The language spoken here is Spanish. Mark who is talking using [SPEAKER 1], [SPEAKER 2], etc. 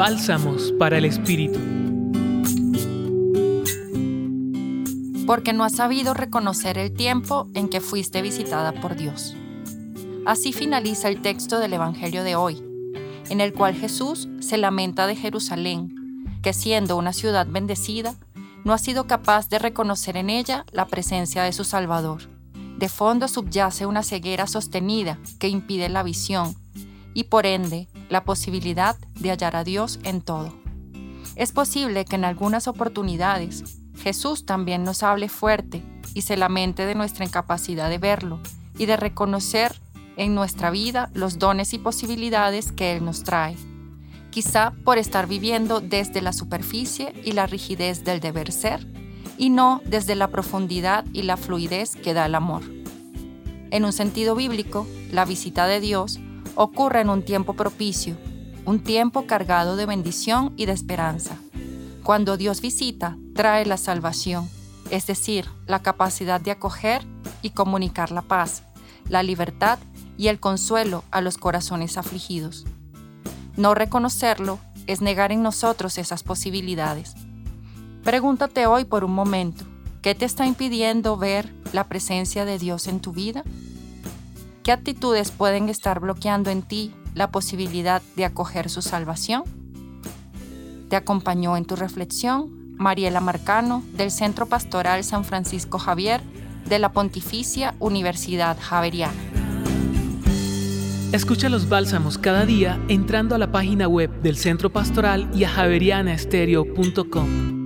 [SPEAKER 1] Bálsamos para el Espíritu.
[SPEAKER 2] Porque no has sabido reconocer el tiempo en que fuiste visitada por Dios. Así finaliza el texto del Evangelio de hoy, en el cual Jesús se lamenta de Jerusalén, que siendo una ciudad bendecida, no ha sido capaz de reconocer en ella la presencia de su Salvador. De fondo subyace una ceguera sostenida que impide la visión y por ende la posibilidad de hallar a Dios en todo. Es posible que en algunas oportunidades Jesús también nos hable fuerte y se lamente de nuestra incapacidad de verlo y de reconocer en nuestra vida los dones y posibilidades que Él nos trae quizá por estar viviendo desde la superficie y la rigidez del deber ser, y no desde la profundidad y la fluidez que da el amor. En un sentido bíblico, la visita de Dios ocurre en un tiempo propicio, un tiempo cargado de bendición y de esperanza. Cuando Dios visita, trae la salvación, es decir, la capacidad de acoger y comunicar la paz, la libertad y el consuelo a los corazones afligidos. No reconocerlo es negar en nosotros esas posibilidades. Pregúntate hoy por un momento, ¿qué te está impidiendo ver la presencia de Dios en tu vida? ¿Qué actitudes pueden estar bloqueando en ti la posibilidad de acoger su salvación? Te acompañó en tu reflexión Mariela Marcano del Centro Pastoral San Francisco Javier de la Pontificia Universidad Javeriana.
[SPEAKER 1] Escucha los bálsamos cada día entrando a la página web del Centro Pastoral y a javerianaestereo.com.